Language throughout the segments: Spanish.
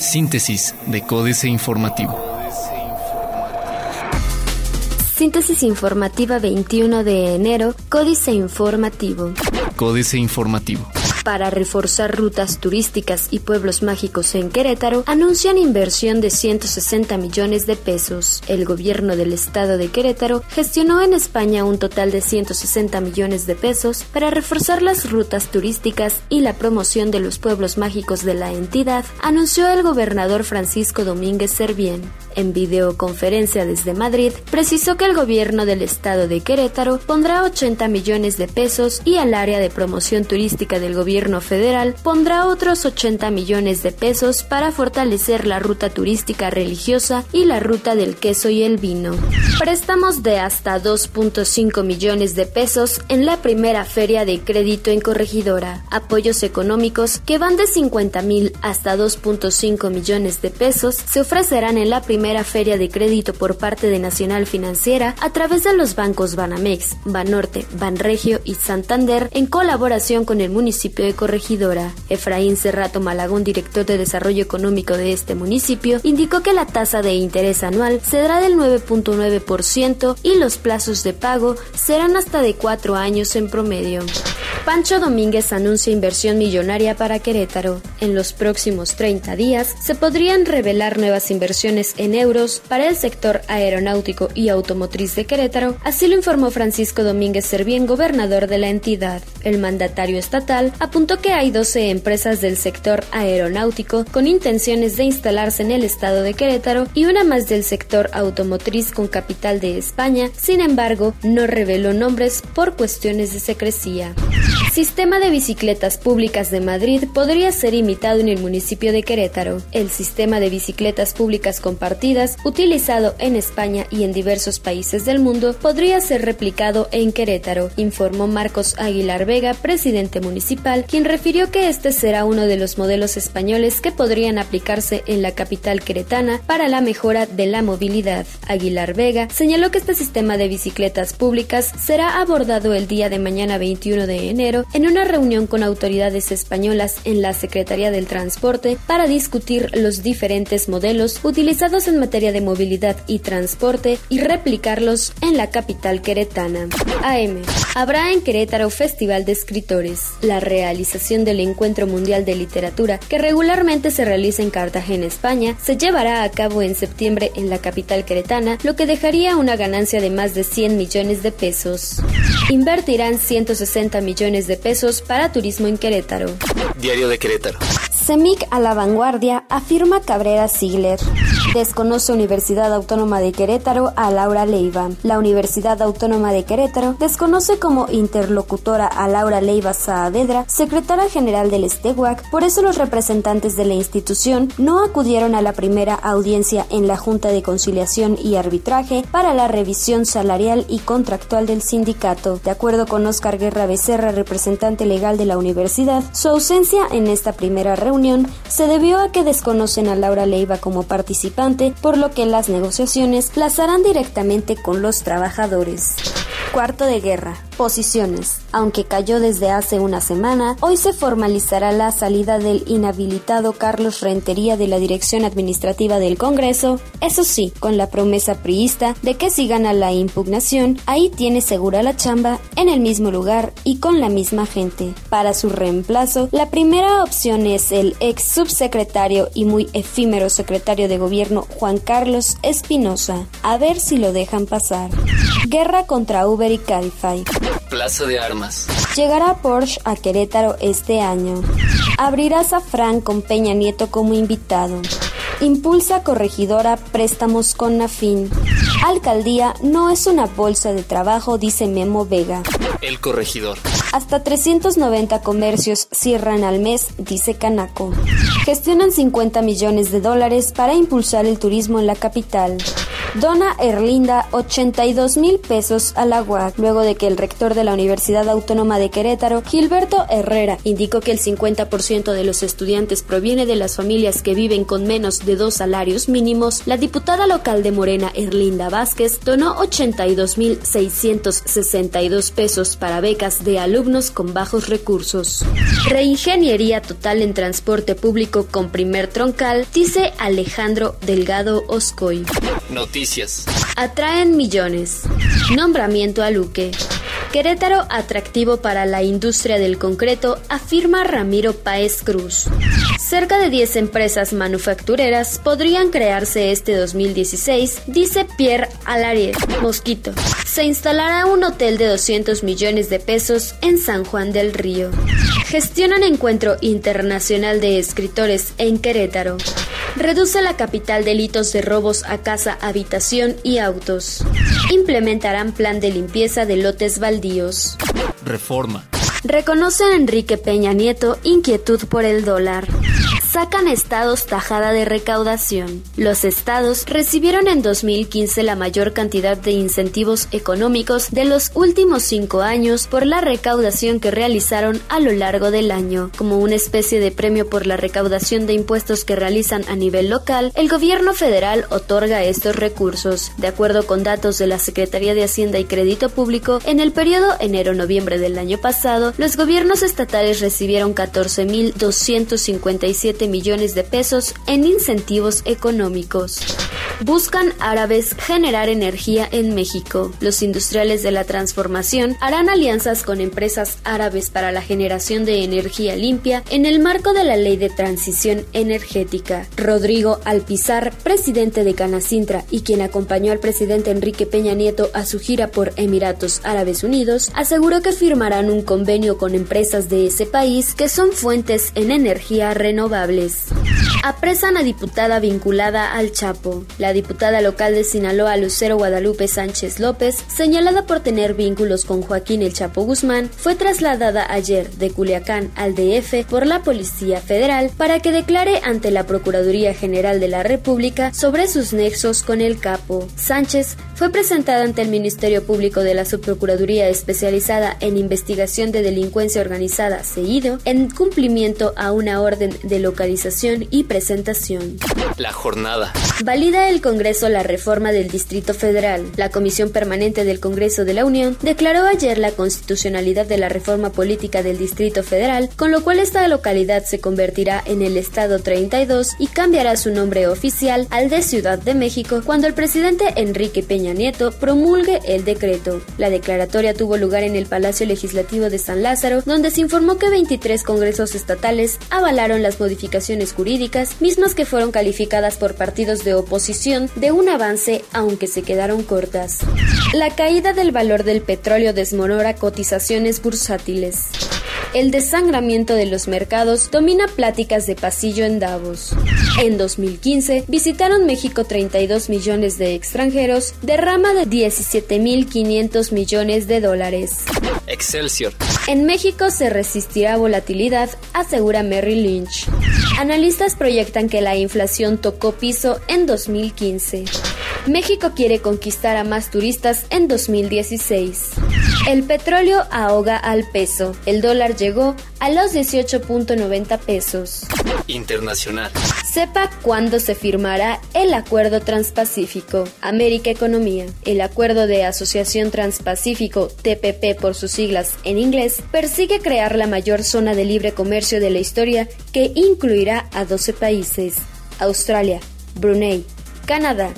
Síntesis de Códice Informativo. Síntesis informativa 21 de enero, Códice Informativo. Códice Informativo para reforzar rutas turísticas y pueblos mágicos en Querétaro, anuncian inversión de 160 millones de pesos. El gobierno del estado de Querétaro gestionó en España un total de 160 millones de pesos para reforzar las rutas turísticas y la promoción de los pueblos mágicos de la entidad, anunció el gobernador Francisco Domínguez Servién en videoconferencia desde Madrid, precisó que el gobierno del estado de Querétaro pondrá 80 millones de pesos y al área de promoción turística del gobierno federal pondrá otros 80 millones de pesos para fortalecer la ruta turística religiosa y la ruta del queso y el vino. Préstamos de hasta 2.5 millones de pesos en la primera feria de crédito en corregidora. Apoyos económicos que van de 50 mil hasta 2.5 millones de pesos se ofrecerán en la primera feria de crédito por parte de Nacional Financiera a través de los bancos Banamex, Banorte, Banregio y Santander en colaboración con el municipio de Corregidora. Efraín Cerrato Malagón, director de Desarrollo Económico de este municipio, indicó que la tasa de interés anual será del 9.9% y los plazos de pago serán hasta de cuatro años en promedio. Pancho Domínguez anuncia inversión millonaria para Querétaro. En los próximos 30 días se podrían revelar nuevas inversiones en euros para el sector aeronáutico y automotriz de Querétaro, así lo informó Francisco Domínguez Servién, gobernador de la entidad. El mandatario estatal apuntó que hay 12 empresas del sector aeronáutico con intenciones de instalarse en el estado de Querétaro y una más del sector automotriz con capital de España, sin embargo, no reveló nombres por cuestiones de secrecía. Sistema de bicicletas públicas de Madrid podría ser imitado en el municipio de Querétaro. El sistema de bicicletas públicas compartidas, utilizado en España y en diversos países del mundo, podría ser replicado en Querétaro, informó Marcos Aguilar Vega, presidente municipal, quien refirió que este será uno de los modelos españoles que podrían aplicarse en la capital queretana para la mejora de la movilidad. Aguilar Vega señaló que este sistema de bicicletas públicas será abordado el día de mañana 21 de enero en una reunión con autoridades españolas en la Secretaría del Transporte para discutir los diferentes modelos utilizados en materia de movilidad y transporte y replicarlos en la capital queretana. AM. Habrá en Querétaro Festival de Escritores. La realización del Encuentro Mundial de Literatura, que regularmente se realiza en Cartagena, España, se llevará a cabo en septiembre en la capital queretana, lo que dejaría una ganancia de más de 100 millones de pesos. Invertirán 160 millones de pesos para turismo en Querétaro. Diario de Querétaro. CEMIC a la vanguardia, afirma Cabrera Ziegler. Desconoce Universidad Autónoma de Querétaro a Laura Leiva. La Universidad Autónoma de Querétaro desconoce como interlocutora a Laura Leiva Saavedra, secretaria general del STEWAC. Por eso los representantes de la institución no acudieron a la primera audiencia en la Junta de Conciliación y Arbitraje para la revisión salarial y contractual del sindicato. De acuerdo con Oscar Guerra Becerra, representante legal de la universidad, su ausencia en esta primera reunión se debió a que desconocen a Laura Leiva como participante, por lo que las negociaciones las harán directamente con los trabajadores. Cuarto de guerra. Posiciones. Aunque cayó desde hace una semana, hoy se formalizará la salida del inhabilitado Carlos Rentería de la Dirección Administrativa del Congreso, eso sí, con la promesa priista de que si gana la impugnación, ahí tiene segura la chamba, en el mismo lugar y con la misma gente. Para su reemplazo, la primera opción es el ex subsecretario y muy efímero secretario de gobierno Juan Carlos Espinosa. A ver si lo dejan pasar. Guerra contra Uber y Cabify. Plaza de Armas. Llegará Porsche a Querétaro este año. Abrirá Safran con Peña Nieto como invitado. Impulsa corregidora préstamos con Nafin. Alcaldía no es una bolsa de trabajo, dice Memo Vega. El corregidor. Hasta 390 comercios cierran al mes, dice Canaco. Gestionan 50 millones de dólares para impulsar el turismo en la capital. Dona Erlinda 82 mil pesos a la UAC, luego de que el rector de la Universidad Autónoma de Querétaro, Gilberto Herrera, indicó que el 50% de los estudiantes proviene de las familias que viven con menos de dos salarios mínimos. La diputada local de Morena, Erlinda Vázquez, donó 82 mil 662 pesos para becas de alumnos con bajos recursos. Reingeniería total en transporte público con primer troncal, dice Alejandro Delgado Oscoy. Atraen millones. Nombramiento a Luque. Querétaro atractivo para la industria del concreto, afirma Ramiro Paez Cruz. Cerca de 10 empresas manufactureras podrían crearse este 2016, dice Pierre Alarier. Mosquito. Se instalará un hotel de 200 millones de pesos en San Juan del Río. Gestionan encuentro internacional de escritores en Querétaro. Reduce la capital delitos de robos a casa, habitación y autos. Implementarán plan de limpieza de lotes baldíos. Reforma. Reconoce a Enrique Peña Nieto inquietud por el dólar sacan estados tajada de recaudación. Los estados recibieron en 2015 la mayor cantidad de incentivos económicos de los últimos cinco años por la recaudación que realizaron a lo largo del año. Como una especie de premio por la recaudación de impuestos que realizan a nivel local, el gobierno federal otorga estos recursos. De acuerdo con datos de la Secretaría de Hacienda y Crédito Público, en el periodo enero-noviembre del año pasado, los gobiernos estatales recibieron 14.257 millones de pesos en incentivos económicos. Buscan árabes generar energía en México. Los industriales de la transformación harán alianzas con empresas árabes para la generación de energía limpia en el marco de la Ley de Transición Energética. Rodrigo Alpizar, presidente de Canacintra y quien acompañó al presidente Enrique Peña Nieto a su gira por Emiratos Árabes Unidos, aseguró que firmarán un convenio con empresas de ese país que son fuentes en energía renovables. Apresan a diputada vinculada al Chapo. Diputada local de Sinaloa, Lucero Guadalupe Sánchez López, señalada por tener vínculos con Joaquín El Chapo Guzmán, fue trasladada ayer de Culiacán al DF por la Policía Federal para que declare ante la Procuraduría General de la República sobre sus nexos con el capo. Sánchez fue presentada ante el Ministerio Público de la Subprocuraduría especializada en investigación de delincuencia organizada, seguido, en cumplimiento a una orden de localización y presentación. La jornada. Valida el Congreso la reforma del Distrito Federal. La Comisión Permanente del Congreso de la Unión declaró ayer la constitucionalidad de la reforma política del Distrito Federal, con lo cual esta localidad se convertirá en el Estado 32 y cambiará su nombre oficial al de Ciudad de México cuando el presidente Enrique Peña Nieto promulgue el decreto. La declaratoria tuvo lugar en el Palacio Legislativo de San Lázaro, donde se informó que 23 congresos estatales avalaron las modificaciones jurídicas, mismas que fueron calificadas por partidos de oposición de un avance, aunque se quedaron cortas. La caída del valor del petróleo desmorora cotizaciones bursátiles. El desangramiento de los mercados domina pláticas de pasillo en Davos. En 2015 visitaron México 32 millones de extranjeros, derrama de 17.500 millones de dólares. Excelsior. En México se resistirá volatilidad, asegura Merrill Lynch. Analistas proyectan que la inflación tocó piso en 2015. México quiere conquistar a más turistas en 2016. El petróleo ahoga al peso. El dólar llegó a los 18.90 pesos. Internacional. Sepa cuándo se firmará el Acuerdo Transpacífico. América Economía. El Acuerdo de Asociación Transpacífico, TPP por sus siglas en inglés, persigue crear la mayor zona de libre comercio de la historia que incluirá a 12 países. Australia, Brunei, Canadá,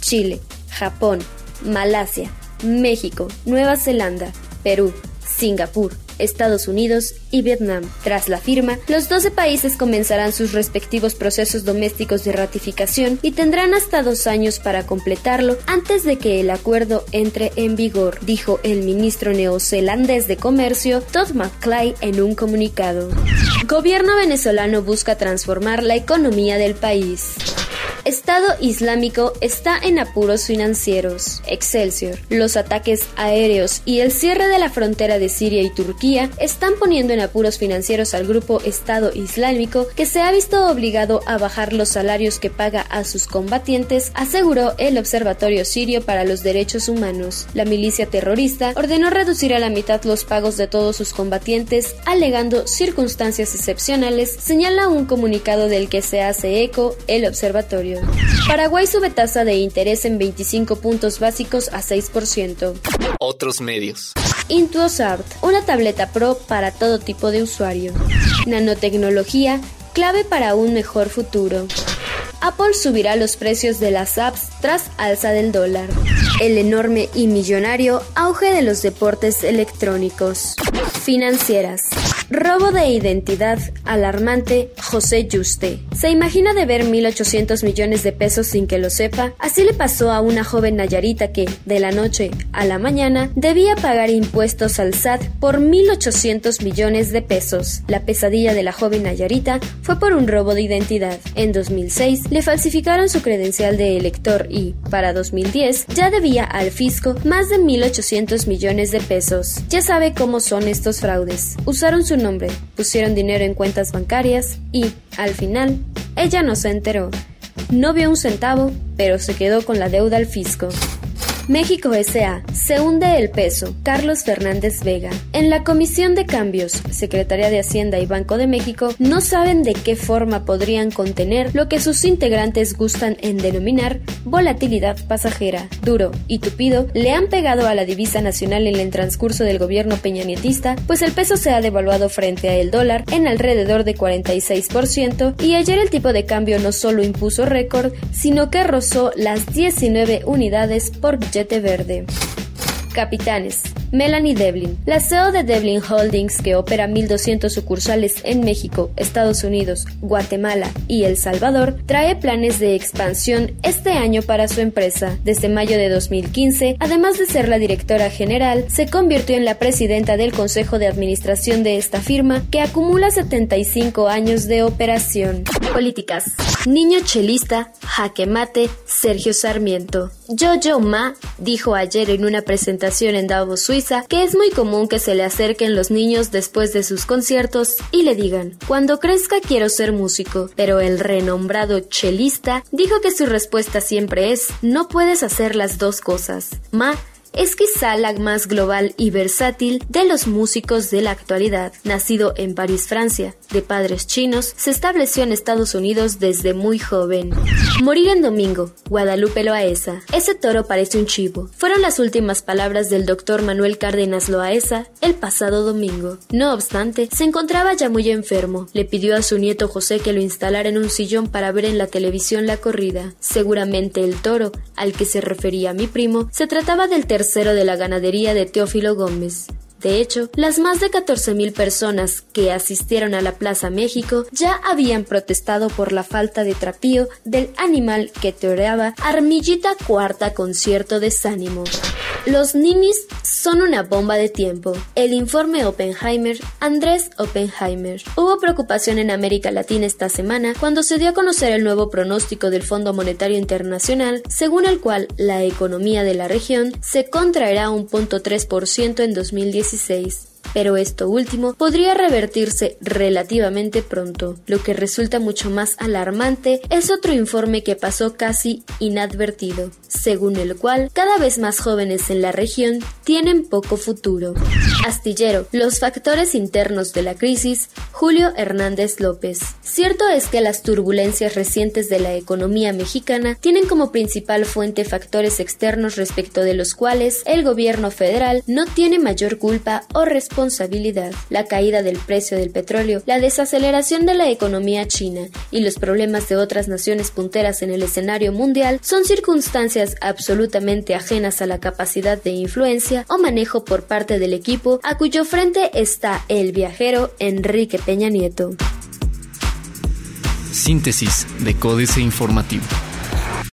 Chile, Japón, Malasia, México, Nueva Zelanda, Perú, Singapur, Estados Unidos y Vietnam. Tras la firma, los 12 países comenzarán sus respectivos procesos domésticos de ratificación y tendrán hasta dos años para completarlo antes de que el acuerdo entre en vigor, dijo el ministro neozelandés de Comercio Todd McClay en un comunicado. Gobierno venezolano busca transformar la economía del país. Estado Islámico está en apuros financieros. Excelsior. Los ataques aéreos y el cierre de la frontera de Siria y Turquía están poniendo en apuros financieros al grupo Estado Islámico que se ha visto obligado a bajar los salarios que paga a sus combatientes, aseguró el Observatorio Sirio para los Derechos Humanos. La milicia terrorista ordenó reducir a la mitad los pagos de todos sus combatientes, alegando circunstancias excepcionales, señala un comunicado del que se hace eco el observatorio. Paraguay sube tasa de interés en 25 puntos básicos a 6%. Otros medios. Intuosart, una tableta pro para todo tipo de usuario. Nanotecnología, clave para un mejor futuro. Apple subirá los precios de las apps tras alza del dólar. El enorme y millonario auge de los deportes electrónicos. Financieras. Robo de identidad alarmante José Juste. Se imagina deber 1.800 millones de pesos sin que lo sepa. Así le pasó a una joven Nayarita que, de la noche a la mañana, debía pagar impuestos al SAT por 1.800 millones de pesos. La pesadilla de la joven Nayarita fue por un robo de identidad. En 2006 le falsificaron su credencial de elector y, para 2010, ya debía al fisco más de 1.800 millones de pesos. Ya sabe cómo son estos fraudes. Usaron su nombre, pusieron dinero en cuentas bancarias y, al final, ella no se enteró. No vio un centavo, pero se quedó con la deuda al fisco. México S.A. Se hunde el peso. Carlos Fernández Vega. En la Comisión de Cambios, Secretaría de Hacienda y Banco de México no saben de qué forma podrían contener lo que sus integrantes gustan en denominar volatilidad pasajera. Duro y tupido le han pegado a la divisa nacional en el transcurso del gobierno peñanietista, pues el peso se ha devaluado frente a el dólar en alrededor de 46% y ayer el tipo de cambio no solo impuso récord, sino que rozó las 19 unidades por verde. Capitanes. Melanie Devlin, la CEO de Devlin Holdings, que opera 1.200 sucursales en México, Estados Unidos, Guatemala y El Salvador, trae planes de expansión este año para su empresa. Desde mayo de 2015, además de ser la directora general, se convirtió en la presidenta del Consejo de Administración de esta firma, que acumula 75 años de operación. Políticas. Niño chelista, jaque mate, Sergio Sarmiento. Jojo Ma dijo ayer en una presentación en Davos, Suiza, que es muy común que se le acerquen los niños después de sus conciertos y le digan, cuando crezca quiero ser músico, pero el renombrado chelista dijo que su respuesta siempre es, no puedes hacer las dos cosas. Ma es quizá la más global y versátil de los músicos de la actualidad. Nacido en París, Francia, de padres chinos, se estableció en Estados Unidos desde muy joven. Morir en domingo, Guadalupe Loaesa. Ese toro parece un chivo. Fueron las últimas palabras del doctor Manuel Cárdenas Loaesa el pasado domingo. No obstante, se encontraba ya muy enfermo. Le pidió a su nieto José que lo instalara en un sillón para ver en la televisión la corrida. Seguramente el toro, al que se refería mi primo, se trataba del de la ganadería de Teófilo Gómez. De hecho, las más de 14.000 personas que asistieron a la Plaza México ya habían protestado por la falta de trapío del animal que teoreaba Armillita Cuarta Concierto Desánimo. Los ninis son una bomba de tiempo. El informe Oppenheimer, Andrés Oppenheimer. Hubo preocupación en América Latina esta semana cuando se dio a conocer el nuevo pronóstico del Fondo Monetario Internacional, según el cual la economía de la región se contraerá un 0.3% en 2019 16. Pero esto último podría revertirse relativamente pronto. Lo que resulta mucho más alarmante es otro informe que pasó casi inadvertido, según el cual cada vez más jóvenes en la región tienen poco futuro. Astillero, los factores internos de la crisis, Julio Hernández López. Cierto es que las turbulencias recientes de la economía mexicana tienen como principal fuente factores externos respecto de los cuales el gobierno federal no tiene mayor culpa o responsabilidad la caída del precio del petróleo, la desaceleración de la economía china y los problemas de otras naciones punteras en el escenario mundial son circunstancias absolutamente ajenas a la capacidad de influencia o manejo por parte del equipo a cuyo frente está el viajero Enrique Peña Nieto. Síntesis de Códice Informativo.